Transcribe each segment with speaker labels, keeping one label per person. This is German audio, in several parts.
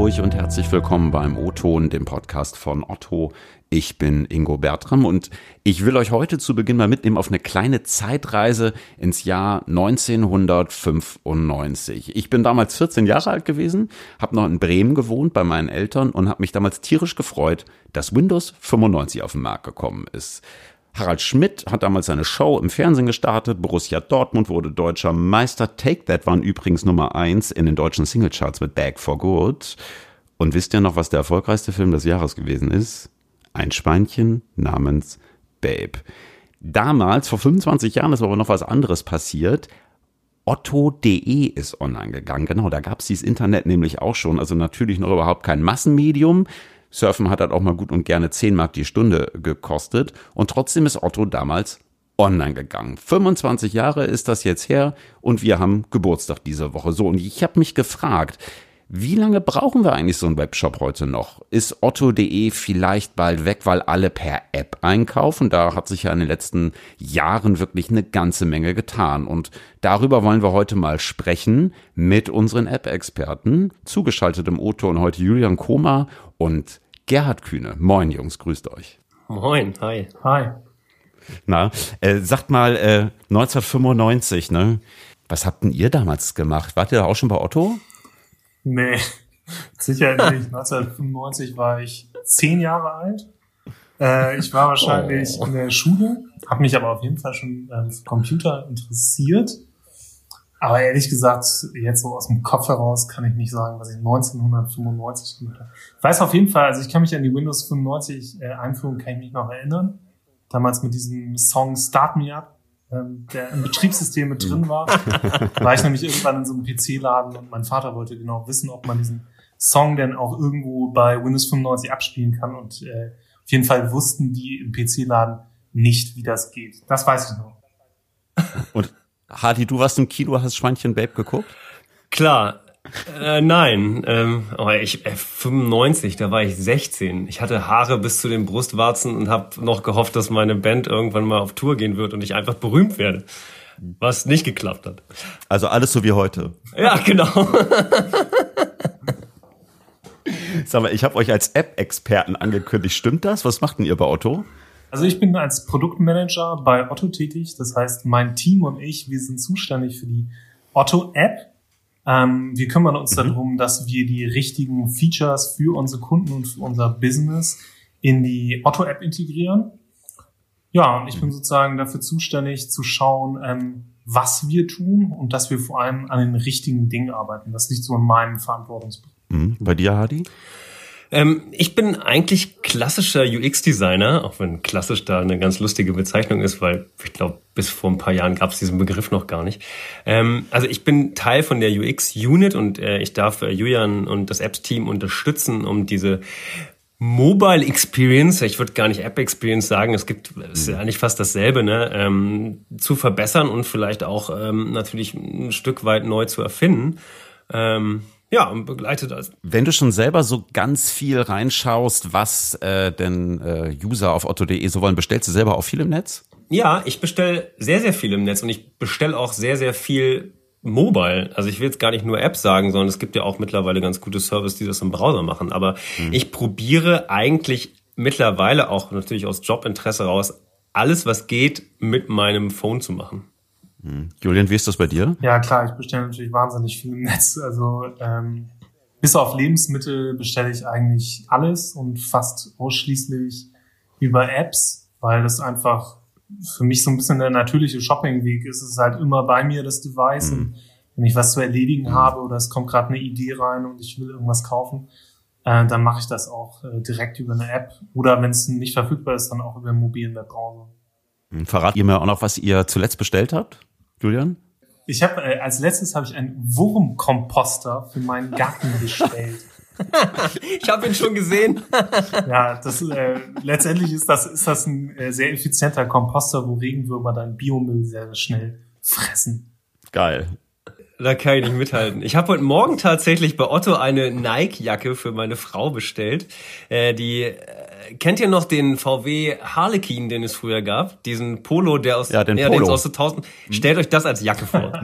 Speaker 1: Hamburg und herzlich willkommen beim O-Ton, dem Podcast von Otto. Ich bin Ingo Bertram und ich will euch heute zu Beginn mal mitnehmen auf eine kleine Zeitreise ins Jahr 1995. Ich bin damals 14 Jahre alt gewesen, habe noch in Bremen gewohnt bei meinen Eltern und habe mich damals tierisch gefreut, dass Windows 95 auf den Markt gekommen ist. Harald Schmidt hat damals seine Show im Fernsehen gestartet. Borussia Dortmund wurde deutscher Meister. Take That waren übrigens Nummer eins in den deutschen Singlecharts mit Back for Good. Und wisst ihr noch, was der erfolgreichste Film des Jahres gewesen ist? Ein Schweinchen namens Babe. Damals, vor 25 Jahren, ist aber noch was anderes passiert. Otto.de ist online gegangen. Genau, da gab es dieses Internet nämlich auch schon. Also natürlich noch überhaupt kein Massenmedium. Surfen hat halt auch mal gut und gerne 10 Mark die Stunde gekostet. Und trotzdem ist Otto damals online gegangen. 25 Jahre ist das jetzt her und wir haben Geburtstag diese Woche. So, und ich habe mich gefragt, wie lange brauchen wir eigentlich so einen Webshop heute noch? Ist otto.de vielleicht bald weg, weil alle per App einkaufen? Da hat sich ja in den letzten Jahren wirklich eine ganze Menge getan. Und darüber wollen wir heute mal sprechen mit unseren App-Experten. Zugeschaltet im Otto und heute Julian Koma und Gerhard Kühne. Moin Jungs, grüßt euch.
Speaker 2: Moin, hi.
Speaker 3: Hi.
Speaker 1: Na, äh, sagt mal, äh, 1995, ne? Was habt denn ihr damals gemacht? Wart ihr da auch schon bei Otto?
Speaker 3: Nee, sicher nicht. 1995 war ich zehn Jahre alt. Äh, ich war wahrscheinlich oh. in der Schule, habe mich aber auf jeden Fall schon ähm, für Computer interessiert. Aber ehrlich gesagt, jetzt so aus dem Kopf heraus kann ich nicht sagen, was ich 1995 gemacht habe. Ich weiß auf jeden Fall, also ich kann mich an die Windows 95 äh, Einführung, kann ich mich noch erinnern. Damals mit diesem Song Start Me Up der im Betriebssystem mit drin war. war ich nämlich irgendwann in so einem PC-Laden und mein Vater wollte genau wissen, ob man diesen Song denn auch irgendwo bei Windows 95 abspielen kann. Und äh, auf jeden Fall wussten die im PC-Laden nicht, wie das geht. Das weiß ich noch.
Speaker 1: Und Hardy, du warst im Kino, hast Schweinchen Babe geguckt?
Speaker 2: Klar, äh, nein, ähm, aber ich äh, 95, da war ich 16. Ich hatte Haare bis zu den Brustwarzen und habe noch gehofft, dass meine Band irgendwann mal auf Tour gehen wird und ich einfach berühmt werde. Was nicht geklappt hat.
Speaker 1: Also alles so wie heute.
Speaker 2: Ja, genau.
Speaker 1: Sag mal, ich habe euch als App-Experten angekündigt. Stimmt das? Was macht denn ihr bei Otto?
Speaker 3: Also ich bin als Produktmanager bei Otto tätig. Das heißt, mein Team und ich, wir sind zuständig für die Otto-App ähm, wir kümmern uns mhm. darum, dass wir die richtigen Features für unsere Kunden und für unser Business in die Otto-App integrieren. Ja, und ich bin mhm. sozusagen dafür zuständig zu schauen, ähm, was wir tun und dass wir vor allem an den richtigen Dingen arbeiten. Das liegt so in meinem Verantwortungsbereich.
Speaker 1: Mhm. Bei dir, Hadi?
Speaker 2: Ähm, ich bin eigentlich klassischer UX-Designer, auch wenn klassisch da eine ganz lustige Bezeichnung ist, weil ich glaube, bis vor ein paar Jahren gab es diesen Begriff noch gar nicht. Ähm, also ich bin Teil von der UX-Unit und äh, ich darf äh, Julian und das Apps-Team unterstützen, um diese Mobile Experience, ich würde gar nicht App Experience sagen, es gibt, es ist ja eigentlich fast dasselbe, ne, ähm, zu verbessern und vielleicht auch ähm, natürlich ein Stück weit neu zu erfinden. Ähm, ja, und begleitet das.
Speaker 1: Wenn du schon selber so ganz viel reinschaust, was äh, denn äh, User auf otto.de so wollen, bestellst du selber auch viel im Netz?
Speaker 2: Ja, ich bestelle sehr, sehr viel im Netz und ich bestelle auch sehr, sehr viel mobile. Also ich will jetzt gar nicht nur Apps sagen, sondern es gibt ja auch mittlerweile ganz gute Services, die das im Browser machen. Aber hm. ich probiere eigentlich mittlerweile auch natürlich aus Jobinteresse raus, alles, was geht, mit meinem Phone zu machen.
Speaker 1: Hm. Julian, wie ist das bei dir?
Speaker 3: Ja, klar, ich bestelle natürlich wahnsinnig viel im Netz. Also ähm, bis auf Lebensmittel bestelle ich eigentlich alles und fast ausschließlich über Apps, weil das einfach für mich so ein bisschen der natürliche Shoppingweg ist. Es ist halt immer bei mir das Device. Mhm. Und wenn ich was zu erledigen mhm. habe oder es kommt gerade eine Idee rein und ich will irgendwas kaufen, äh, dann mache ich das auch äh, direkt über eine App. Oder wenn es nicht verfügbar ist, dann auch über einen mobilen Webbrowser.
Speaker 1: Hm, verrat ihr mir auch noch, was ihr zuletzt bestellt habt? Julian?
Speaker 3: Ich habe äh, als letztes habe ich einen Wurmkomposter für meinen Garten bestellt.
Speaker 2: ich habe ihn schon gesehen.
Speaker 3: ja, das äh, letztendlich ist das ist das ein äh, sehr effizienter Komposter, wo Regenwürmer dann Biomüll sehr schnell fressen.
Speaker 1: Geil.
Speaker 2: Da kann ich nicht mithalten. Ich habe heute Morgen tatsächlich bei Otto eine Nike-Jacke für meine Frau bestellt. Äh, die äh, kennt ihr noch den VW Harlequin, den es früher gab? Diesen Polo, der aus,
Speaker 1: ja, den ja, Polo.
Speaker 2: aus 1000. Stellt euch das als Jacke vor.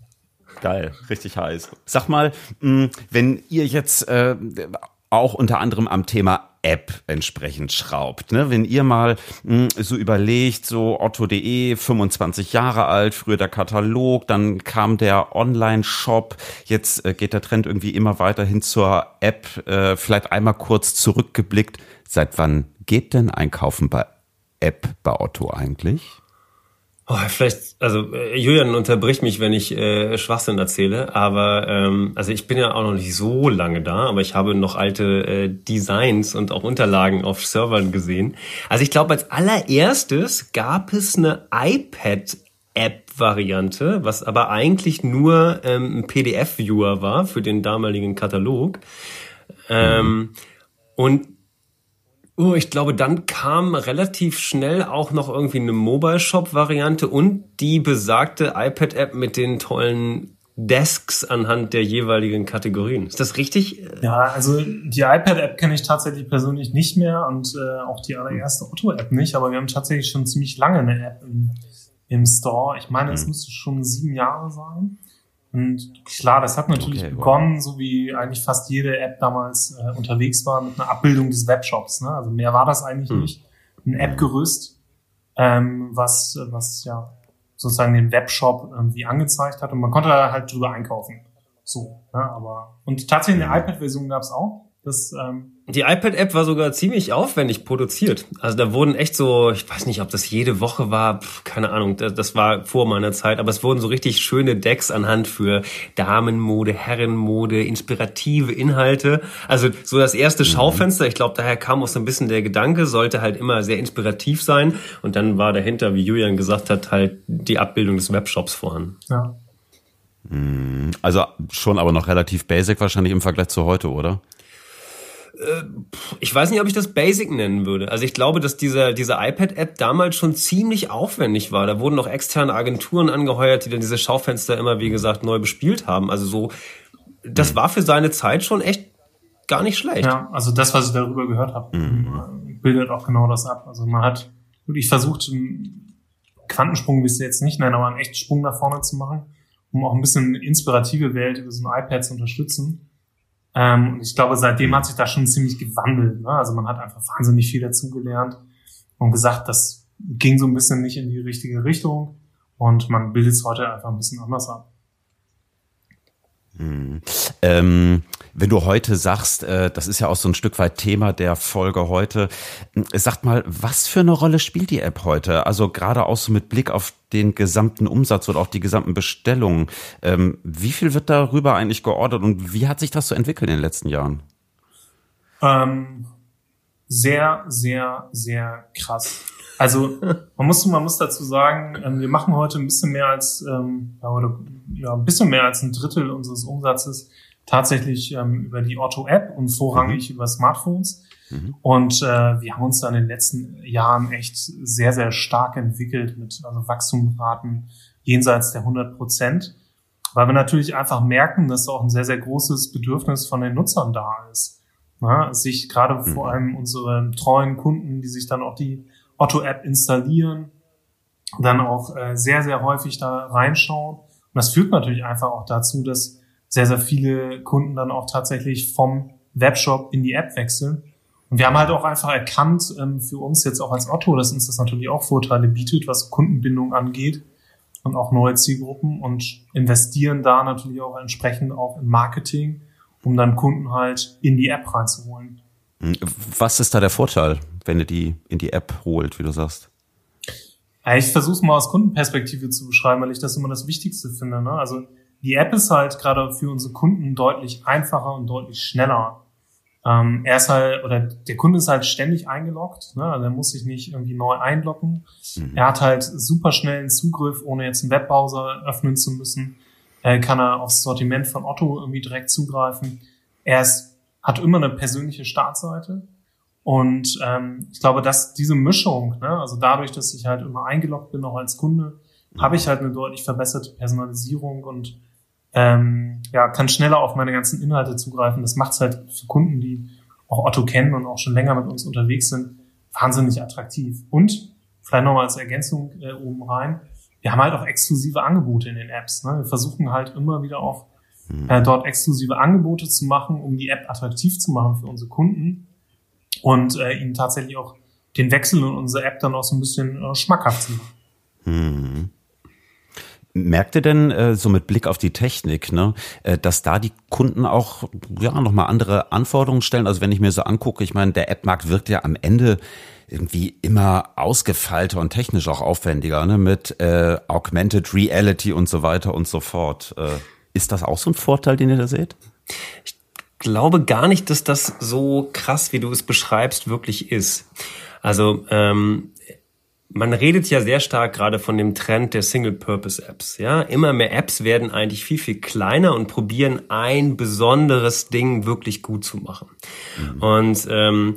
Speaker 1: Geil, richtig heiß. Sag mal, wenn ihr jetzt äh, auch unter anderem am Thema App entsprechend schraubt. Ne? Wenn ihr mal mh, so überlegt, so otto.de, 25 Jahre alt, früher der Katalog, dann kam der Online-Shop, jetzt äh, geht der Trend irgendwie immer weiter hin zur App. Äh, vielleicht einmal kurz zurückgeblickt, seit wann geht denn Einkaufen bei App bei Otto eigentlich?
Speaker 2: Oh, vielleicht, also äh, Julian unterbricht mich, wenn ich äh, Schwachsinn erzähle, aber ähm, also ich bin ja auch noch nicht so lange da, aber ich habe noch alte äh, Designs und auch Unterlagen auf Servern gesehen. Also ich glaube, als allererstes gab es eine iPad App-Variante, was aber eigentlich nur ähm, ein PDF-Viewer war für den damaligen Katalog. Ähm, mhm. Und Oh, ich glaube, dann kam relativ schnell auch noch irgendwie eine Mobile Shop Variante und die besagte iPad App mit den tollen Desks anhand der jeweiligen Kategorien. Ist das richtig?
Speaker 3: Ja, also die iPad App kenne ich tatsächlich persönlich nicht mehr und äh, auch die allererste Otto App nicht, aber wir haben tatsächlich schon ziemlich lange eine App im, im Store. Ich meine, es mhm. müsste schon sieben Jahre sein. Und klar, das hat natürlich okay, begonnen, wow. so wie eigentlich fast jede App damals äh, unterwegs war, mit einer Abbildung des Webshops. Ne? Also mehr war das eigentlich hm. nicht. Ein App-Gerüst, ähm, was, was ja sozusagen den Webshop irgendwie angezeigt hat und man konnte da halt drüber einkaufen. So, ne? aber und tatsächlich eine hm. iPad-Version gab es auch. Das ähm,
Speaker 2: die iPad-App war sogar ziemlich aufwendig produziert. Also da wurden echt so, ich weiß nicht, ob das jede Woche war, pf, keine Ahnung, das war vor meiner Zeit, aber es wurden so richtig schöne Decks anhand für Damenmode, Herrenmode, inspirative Inhalte. Also so das erste mhm. Schaufenster, ich glaube, daher kam auch so ein bisschen der Gedanke, sollte halt immer sehr inspirativ sein. Und dann war dahinter, wie Julian gesagt hat, halt die Abbildung des Webshops vorhanden. Ja.
Speaker 1: Mhm. Also schon aber noch relativ basic wahrscheinlich im Vergleich zu heute, oder?
Speaker 2: Äh, ich weiß nicht, ob ich das Basic nennen würde. Also ich glaube, dass diese, diese iPad-App damals schon ziemlich aufwendig war. Da wurden noch externe Agenturen angeheuert, die dann diese Schaufenster immer, wie gesagt, neu bespielt haben. Also so, das war für seine Zeit schon echt gar nicht schlecht.
Speaker 3: Ja, also das, was ich darüber gehört habe, mhm. bildet auch genau das ab. Also man hat wirklich versucht, einen Quantensprung, es jetzt nicht nennen, aber einen echten Sprung nach vorne zu machen, um auch ein bisschen inspirative Welt über so ein iPad zu unterstützen. Ähm, und ich glaube, seitdem hat sich das schon ziemlich gewandelt. Ne? Also man hat einfach wahnsinnig viel dazugelernt und gesagt, das ging so ein bisschen nicht in die richtige Richtung und man bildet es heute einfach ein bisschen anders ab.
Speaker 1: Hm. Ähm, wenn du heute sagst, äh, das ist ja auch so ein Stück weit Thema der Folge heute, äh, sag mal, was für eine Rolle spielt die App heute? Also gerade auch so mit Blick auf den gesamten Umsatz oder auch die gesamten Bestellungen. Ähm, wie viel wird darüber eigentlich geordert und wie hat sich das so entwickelt in den letzten Jahren?
Speaker 3: Ähm, sehr, sehr, sehr krass. Also man muss, man muss dazu sagen, ähm, wir machen heute ein bisschen mehr als ähm, oder, ja, ein bisschen mehr als ein Drittel unseres Umsatzes tatsächlich ähm, über die Otto-App und vorrangig mhm. über Smartphones. Mhm. Und äh, wir haben uns da in den letzten Jahren echt sehr, sehr stark entwickelt mit also Wachstumsraten jenseits der 100 Prozent, weil wir natürlich einfach merken, dass auch ein sehr, sehr großes Bedürfnis von den Nutzern da ist. Ja, sich gerade mhm. vor allem unsere treuen Kunden, die sich dann auch die Otto-App installieren, dann auch äh, sehr, sehr häufig da reinschauen. Und das führt natürlich einfach auch dazu, dass sehr, sehr viele Kunden dann auch tatsächlich vom Webshop in die App wechseln. Und wir haben halt auch einfach erkannt, ähm, für uns jetzt auch als Otto, dass uns das natürlich auch Vorteile bietet, was Kundenbindung angeht und auch neue Zielgruppen und investieren da natürlich auch entsprechend auch in Marketing, um dann Kunden halt in die App reinzuholen.
Speaker 1: Was ist da der Vorteil, wenn ihr die in die App holt, wie du sagst?
Speaker 3: Ich versuche es mal aus Kundenperspektive zu beschreiben, weil ich das immer das Wichtigste finde. Ne? Also die App ist halt gerade für unsere Kunden deutlich einfacher und deutlich schneller. Ähm, er ist halt, oder der Kunde ist halt ständig eingeloggt, ne? also er muss sich nicht irgendwie neu einloggen. Mhm. Er hat halt super schnellen Zugriff, ohne jetzt einen Webbrowser öffnen zu müssen. Er kann er aufs Sortiment von Otto irgendwie direkt zugreifen. Er ist, hat immer eine persönliche Startseite. Und ähm, ich glaube, dass diese Mischung, ne, also dadurch, dass ich halt immer eingeloggt bin, auch als Kunde, habe ich halt eine deutlich verbesserte Personalisierung und ähm, ja, kann schneller auf meine ganzen Inhalte zugreifen. Das macht es halt für Kunden, die auch Otto kennen und auch schon länger mit uns unterwegs sind, wahnsinnig attraktiv. Und vielleicht nochmal als Ergänzung äh, oben rein, wir haben halt auch exklusive Angebote in den Apps. Ne? Wir versuchen halt immer wieder auch hm. äh, dort exklusive Angebote zu machen, um die App attraktiv zu machen für unsere Kunden und äh, ihnen tatsächlich auch den Wechsel in unsere App dann auch so ein bisschen äh, schmackhaft zu machen. Hm.
Speaker 1: Merkt ihr denn äh, so mit Blick auf die Technik, ne, äh, dass da die Kunden auch ja nochmal andere Anforderungen stellen? Also wenn ich mir so angucke, ich meine, der App-Markt wird ja am Ende irgendwie immer ausgefeilter und technisch auch aufwendiger, ne, mit äh, Augmented Reality und so weiter und so fort. Äh, ist das auch so ein Vorteil, den ihr da seht?
Speaker 2: Ich glaube gar nicht, dass das so krass, wie du es beschreibst, wirklich ist. Also ähm, man redet ja sehr stark gerade von dem Trend der Single-Purpose-Apps. Ja, immer mehr Apps werden eigentlich viel viel kleiner und probieren ein besonderes Ding wirklich gut zu machen. Mhm. Und ähm,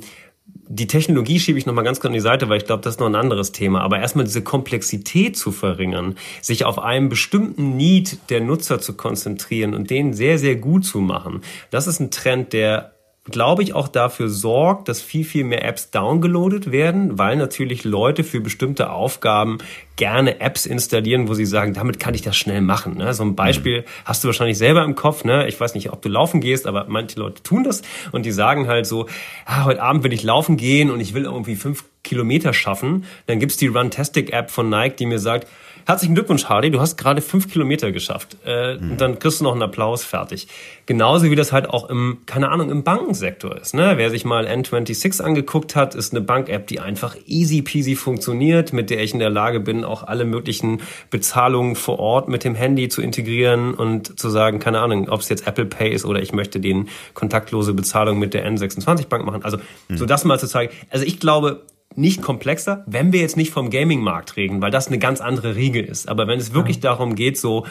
Speaker 2: die Technologie schiebe ich nochmal ganz kurz an die Seite, weil ich glaube, das ist noch ein anderes Thema. Aber erstmal diese Komplexität zu verringern, sich auf einen bestimmten Need der Nutzer zu konzentrieren und den sehr, sehr gut zu machen, das ist ein Trend, der glaube ich, auch dafür sorgt, dass viel, viel mehr Apps downgeloadet werden, weil natürlich Leute für bestimmte Aufgaben gerne Apps installieren, wo sie sagen, damit kann ich das schnell machen. Ne? So ein Beispiel mhm. hast du wahrscheinlich selber im Kopf. Ne? Ich weiß nicht, ob du laufen gehst, aber manche Leute tun das und die sagen halt so, ah, heute Abend will ich laufen gehen und ich will irgendwie fünf Kilometer schaffen. Dann gibt's die Runtastic-App von Nike, die mir sagt, Herzlichen Glückwunsch, Hardy, du hast gerade fünf Kilometer geschafft. Äh, mhm. Und dann kriegst du noch einen Applaus fertig. Genauso wie das halt auch im, keine Ahnung, im Bankensektor ist. Ne? Wer sich mal N26 angeguckt hat, ist eine Bank-App, die einfach easy peasy funktioniert, mit der ich in der Lage bin, auch alle möglichen Bezahlungen vor Ort mit dem Handy zu integrieren und zu sagen, keine Ahnung, ob es jetzt Apple Pay ist oder ich möchte den kontaktlose Bezahlung mit der N26 Bank machen. Also mhm. so das mal zu zeigen. Also ich glaube, nicht komplexer, wenn wir jetzt nicht vom Gaming-Markt reden, weil das eine ganz andere Regel ist. Aber wenn es wirklich darum geht, so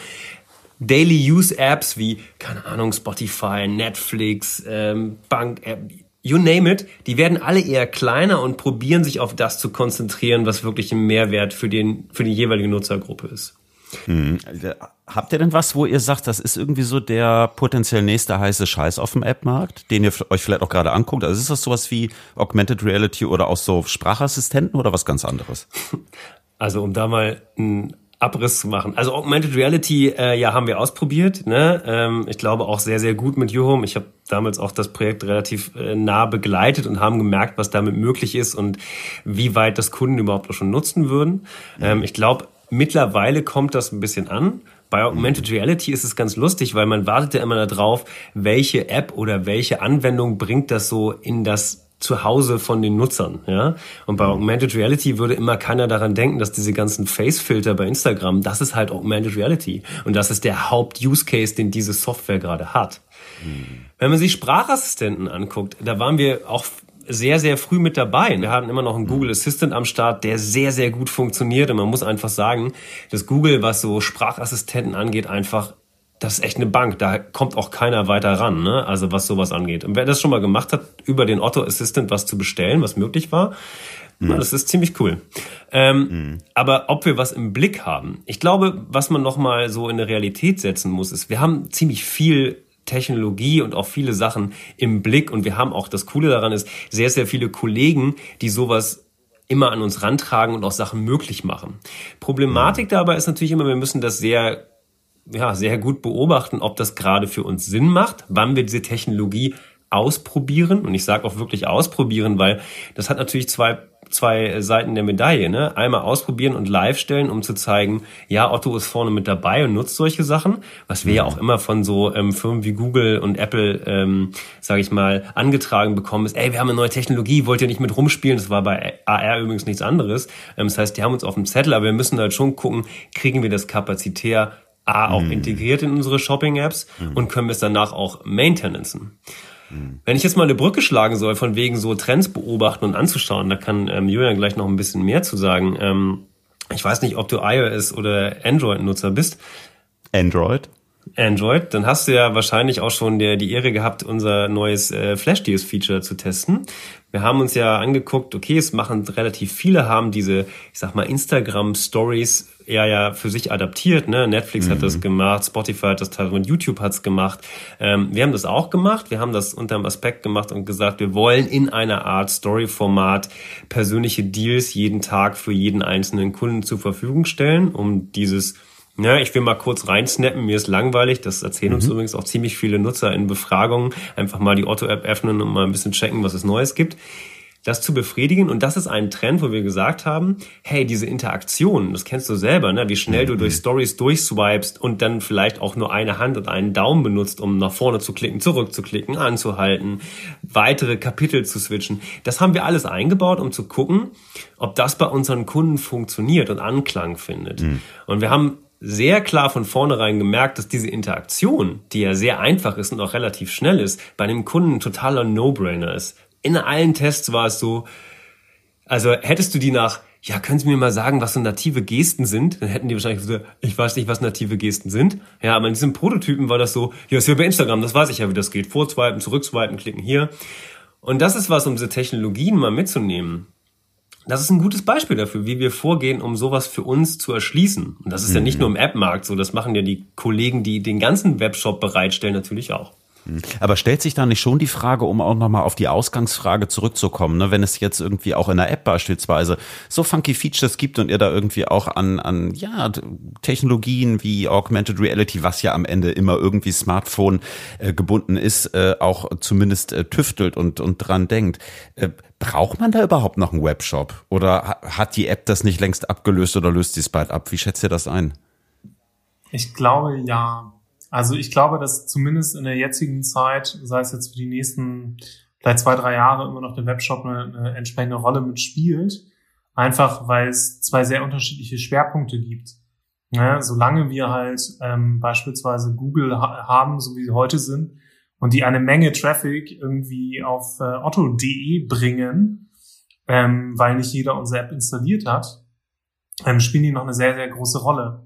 Speaker 2: Daily Use Apps wie, keine Ahnung, Spotify, Netflix, ähm, Bank-App, you name it, die werden alle eher kleiner und probieren sich auf das zu konzentrieren, was wirklich ein Mehrwert für den, für die jeweilige Nutzergruppe ist.
Speaker 1: Hm. Habt ihr denn was, wo ihr sagt, das ist irgendwie so der potenziell nächste heiße Scheiß auf dem App-Markt, den ihr euch vielleicht auch gerade anguckt? Also ist das sowas wie Augmented Reality oder auch so Sprachassistenten oder was ganz anderes?
Speaker 2: Also um da mal einen Abriss zu machen. Also Augmented Reality, äh, ja, haben wir ausprobiert. Ne? Ähm, ich glaube auch sehr, sehr gut mit Juhom. Ich habe damals auch das Projekt relativ äh, nah begleitet und haben gemerkt, was damit möglich ist und wie weit das Kunden überhaupt auch schon nutzen würden. Ähm, ich glaube, Mittlerweile kommt das ein bisschen an. Bei Augmented Reality ist es ganz lustig, weil man wartet ja immer darauf, welche App oder welche Anwendung bringt das so in das Zuhause von den Nutzern, ja. Und bei Augmented Reality würde immer keiner daran denken, dass diese ganzen Face-Filter bei Instagram, das ist halt Augmented Reality. Und das ist der Haupt-Use-Case, den diese Software gerade hat. Hm. Wenn man sich Sprachassistenten anguckt, da waren wir auch sehr, sehr früh mit dabei. Wir hatten immer noch einen Google Assistant am Start, der sehr, sehr gut funktioniert. Und man muss einfach sagen, dass Google, was so Sprachassistenten angeht, einfach das ist echt eine Bank. Da kommt auch keiner weiter ran, ne? Also was sowas angeht. Und wer das schon mal gemacht hat, über den Otto Assistant was zu bestellen, was möglich war, mhm. das ist ziemlich cool. Ähm, mhm. Aber ob wir was im Blick haben, ich glaube, was man noch mal so in der Realität setzen muss, ist, wir haben ziemlich viel Technologie und auch viele Sachen im Blick. Und wir haben auch, das Coole daran ist, sehr, sehr viele Kollegen, die sowas immer an uns rantragen und auch Sachen möglich machen. Problematik dabei ist natürlich immer, wir müssen das sehr, ja, sehr gut beobachten, ob das gerade für uns Sinn macht, wann wir diese Technologie ausprobieren. Und ich sage auch wirklich ausprobieren, weil das hat natürlich zwei zwei Seiten der Medaille. Ne? Einmal ausprobieren und live stellen, um zu zeigen, ja, Otto ist vorne mit dabei und nutzt solche Sachen, was wir mhm. ja auch immer von so ähm, Firmen wie Google und Apple, ähm, sage ich mal, angetragen bekommen ist, ey, wir haben eine neue Technologie, wollt ihr nicht mit rumspielen? Das war bei AR übrigens nichts anderes. Ähm, das heißt, die haben uns auf dem Zettel, aber wir müssen halt schon gucken, kriegen wir das kapazitär A, auch mhm. integriert in unsere Shopping-Apps mhm. und können wir es danach auch maintenancen. Wenn ich jetzt mal eine Brücke schlagen soll, von wegen so Trends beobachten und anzuschauen, da kann ähm, Julian gleich noch ein bisschen mehr zu sagen. Ähm, ich weiß nicht, ob du iOS oder Android-Nutzer bist.
Speaker 1: Android.
Speaker 2: Android, dann hast du ja wahrscheinlich auch schon der, die Ehre gehabt, unser neues äh, Flash-Deals-Feature zu testen. Wir haben uns ja angeguckt, okay, es machen relativ viele, haben diese, ich sag mal, Instagram-Stories ja ja für sich adaptiert. Ne? Netflix mhm. hat das gemacht, Spotify hat das teilweise und YouTube hat's gemacht. Ähm, wir haben das auch gemacht. Wir haben das unter dem Aspekt gemacht und gesagt, wir wollen in einer Art Story-Format persönliche Deals jeden Tag für jeden einzelnen Kunden zur Verfügung stellen, um dieses ja, ich will mal kurz reinsnappen, mir ist langweilig. Das erzählen mhm. uns übrigens auch ziemlich viele Nutzer in Befragungen. Einfach mal die Otto-App öffnen und mal ein bisschen checken, was es Neues gibt. Das zu befriedigen. Und das ist ein Trend, wo wir gesagt haben, hey, diese Interaktion, das kennst du selber, ne? wie schnell mhm. du durch Stories durchswipest und dann vielleicht auch nur eine Hand und einen Daumen benutzt, um nach vorne zu klicken, zurückzuklicken, anzuhalten, weitere Kapitel zu switchen. Das haben wir alles eingebaut, um zu gucken, ob das bei unseren Kunden funktioniert und Anklang findet. Mhm. Und wir haben sehr klar von vornherein gemerkt, dass diese Interaktion, die ja sehr einfach ist und auch relativ schnell ist, bei dem Kunden ein totaler No-Brainer ist. In allen Tests war es so, also hättest du die nach, ja, können Sie mir mal sagen, was so native Gesten sind? Dann hätten die wahrscheinlich gesagt, ich weiß nicht, was native Gesten sind. Ja, aber in diesem Prototypen war das so, ja, ist ja bei Instagram, das weiß ich ja, wie das geht. Vorswipen, zurückswipen, klicken hier. Und das ist was, um diese Technologien mal mitzunehmen das ist ein gutes Beispiel dafür, wie wir vorgehen, um sowas für uns zu erschließen. Und das ist mhm. ja nicht mhm. nur im App-Markt so, das machen ja die Kollegen, die den ganzen Webshop bereitstellen, natürlich auch.
Speaker 1: Mhm. Aber stellt sich da nicht schon die Frage, um auch nochmal auf die Ausgangsfrage zurückzukommen, ne? wenn es jetzt irgendwie auch in der App beispielsweise so funky Features gibt und ihr da irgendwie auch an, an ja, Technologien wie Augmented Reality, was ja am Ende immer irgendwie Smartphone äh, gebunden ist, äh, auch zumindest äh, tüftelt und, und dran denkt. Äh, braucht man da überhaupt noch einen Webshop? Oder hat die App das nicht längst abgelöst oder löst sie es bald ab? Wie schätzt ihr das ein?
Speaker 3: Ich glaube ja. Also ich glaube, dass zumindest in der jetzigen Zeit, sei es jetzt für die nächsten vielleicht zwei, drei Jahre, immer noch der Webshop eine, eine entsprechende Rolle mitspielt. Einfach weil es zwei sehr unterschiedliche Schwerpunkte gibt. Ja, solange wir halt ähm, beispielsweise Google ha haben, so wie sie heute sind, und die eine Menge Traffic irgendwie auf äh, otto.de bringen, ähm, weil nicht jeder unsere App installiert hat, ähm, spielen die noch eine sehr, sehr große Rolle.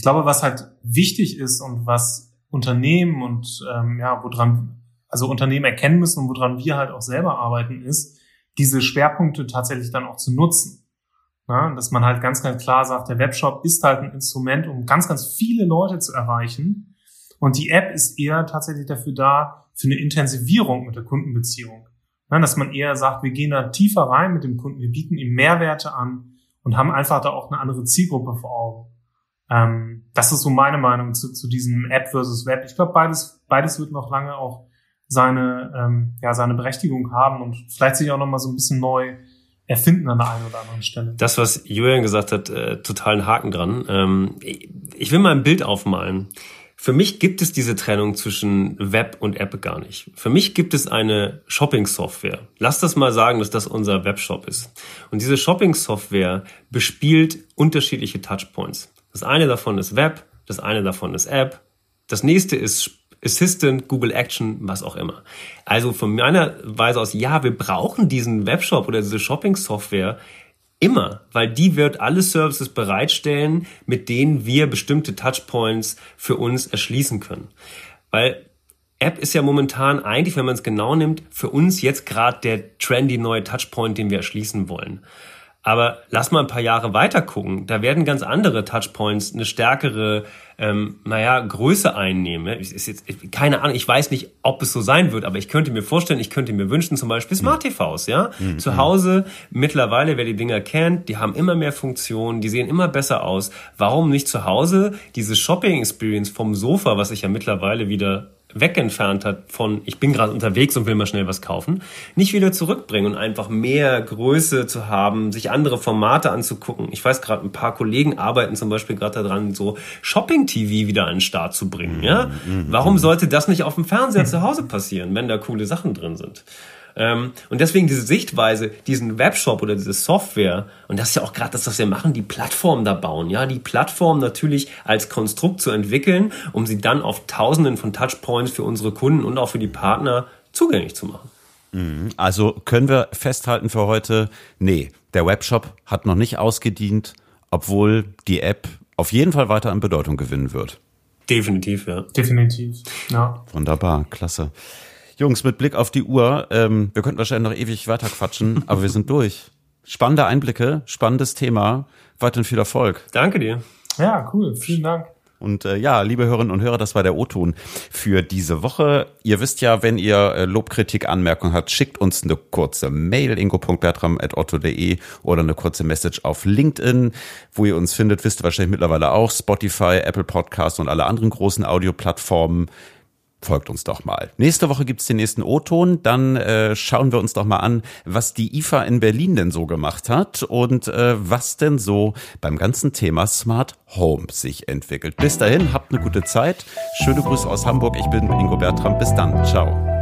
Speaker 3: Ich glaube, was halt wichtig ist und was Unternehmen und ähm, ja, woran, also Unternehmen erkennen müssen und woran wir halt auch selber arbeiten, ist, diese Schwerpunkte tatsächlich dann auch zu nutzen. Ja, dass man halt ganz, ganz klar sagt, der Webshop ist halt ein Instrument, um ganz, ganz viele Leute zu erreichen. Und die App ist eher tatsächlich dafür da, für eine Intensivierung mit der Kundenbeziehung. Ja, dass man eher sagt, wir gehen da tiefer rein mit dem Kunden, wir bieten ihm Mehrwerte an und haben einfach da auch eine andere Zielgruppe vor Augen. Ähm, das ist so meine Meinung zu, zu diesem App versus Web. Ich glaube, beides, beides wird noch lange auch seine, ähm, ja, seine Berechtigung haben und vielleicht sich auch noch mal so ein bisschen neu erfinden an der einen oder anderen Stelle.
Speaker 2: Das, was Julian gesagt hat, äh, totalen Haken dran. Ähm, ich will mal ein Bild aufmalen. Für mich gibt es diese Trennung zwischen Web und App gar nicht. Für mich gibt es eine Shopping-Software. Lass das mal sagen, dass das unser Webshop ist. Und diese Shopping-Software bespielt unterschiedliche Touchpoints. Das eine davon ist Web, das eine davon ist App, das nächste ist Assistant, Google Action, was auch immer. Also von meiner Weise aus, ja, wir brauchen diesen Webshop oder diese Shopping-Software immer, weil die wird alle Services bereitstellen, mit denen wir bestimmte Touchpoints für uns erschließen können. Weil App ist ja momentan eigentlich, wenn man es genau nimmt, für uns jetzt gerade der trendy neue Touchpoint, den wir erschließen wollen. Aber lass mal ein paar Jahre weiter gucken. Da werden ganz andere Touchpoints eine stärkere, ähm, naja, Größe einnehmen. Ist jetzt, keine Ahnung, ich weiß nicht, ob es so sein wird, aber ich könnte mir vorstellen, ich könnte mir wünschen, zum Beispiel Smart TVs, ja. Mhm. Zu Hause, mittlerweile, wer die Dinger kennt, die haben immer mehr Funktionen, die sehen immer besser aus. Warum nicht zu Hause diese Shopping Experience vom Sofa, was ich ja mittlerweile wieder wegentfernt hat von, ich bin gerade unterwegs und will mal schnell was kaufen, nicht wieder zurückbringen und einfach mehr Größe zu haben, sich andere Formate anzugucken. Ich weiß gerade, ein paar Kollegen arbeiten zum Beispiel gerade daran, so Shopping-TV wieder an den Start zu bringen. Ja? Mhm, mhm, Warum mhm. sollte das nicht auf dem Fernseher zu Hause passieren, wenn da coole Sachen drin sind? Ähm, und deswegen diese Sichtweise, diesen Webshop oder diese Software, und das ist ja auch gerade das, was wir machen, die Plattform da bauen, ja, die Plattform natürlich als Konstrukt zu entwickeln, um sie dann auf tausenden von Touchpoints für unsere Kunden und auch für die Partner zugänglich zu machen.
Speaker 1: Mhm. Also können wir festhalten für heute, nee, der Webshop hat noch nicht ausgedient, obwohl die App auf jeden Fall weiter an Bedeutung gewinnen wird.
Speaker 2: Definitiv, ja.
Speaker 3: Definitiv, ja.
Speaker 1: Wunderbar, klasse. Jungs, mit Blick auf die Uhr, ähm, wir könnten wahrscheinlich noch ewig weiter quatschen, aber wir sind durch. Spannende Einblicke, spannendes Thema. Weiterhin viel Erfolg.
Speaker 2: Danke dir.
Speaker 3: Ja, cool. Vielen Dank.
Speaker 1: Und äh, ja, liebe Hörerinnen und Hörer, das war der O-Ton für diese Woche. Ihr wisst ja, wenn ihr äh, Lobkritik, Anmerkungen habt, schickt uns eine kurze Mail, ingo.bertram.otto.de oder eine kurze Message auf LinkedIn. Wo ihr uns findet, wisst ihr wahrscheinlich mittlerweile auch. Spotify, Apple Podcasts und alle anderen großen Audioplattformen folgt uns doch mal. Nächste Woche gibt's den nächsten O-Ton. Dann äh, schauen wir uns doch mal an, was die IFA in Berlin denn so gemacht hat und äh, was denn so beim ganzen Thema Smart Home sich entwickelt. Bis dahin, habt eine gute Zeit. Schöne Grüße aus Hamburg. Ich bin Ingo Bertram. Bis dann. Ciao.